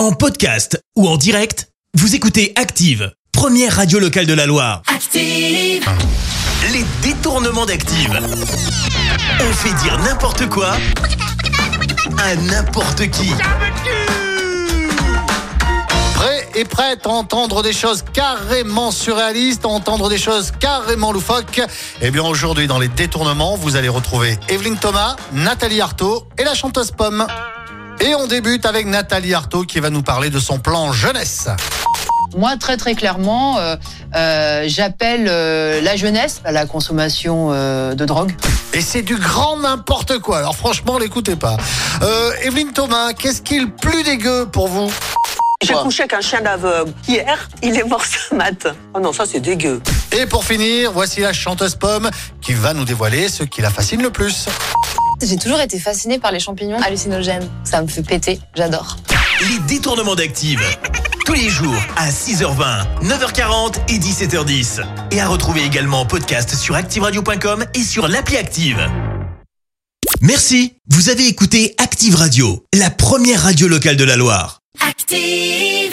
En podcast ou en direct, vous écoutez Active, première radio locale de la Loire. Active. Les détournements d'Active. On fait dire n'importe quoi à n'importe qui. Prêt et prête à entendre des choses carrément surréalistes, à entendre des choses carrément loufoques Eh bien aujourd'hui dans les détournements, vous allez retrouver Evelyne Thomas, Nathalie Arthaud et la chanteuse Pomme. Et on débute avec Nathalie Arthaud qui va nous parler de son plan jeunesse. Moi, très très clairement, euh, euh, j'appelle euh, la jeunesse à la consommation euh, de drogue. Et c'est du grand n'importe quoi. Alors franchement, l'écoutez pas. Euh, Evelyne Thomas, qu'est-ce qui est le plus dégueu pour vous? J'ai couché avec un chien d'aveugle. Hier, il est mort ce matin. Oh non, ça c'est dégueu. Et pour finir, voici la chanteuse Pomme qui va nous dévoiler ce qui la fascine le plus. J'ai toujours été fascinée par les champignons hallucinogènes. Ça me fait péter, j'adore. Les détournements d'Active. Tous les jours à 6h20, 9h40 et 17h10. Et à retrouver également en podcast sur ActiveRadio.com et sur l'appli Active. Merci. Vous avez écouté Active Radio, la première radio locale de la Loire. Active.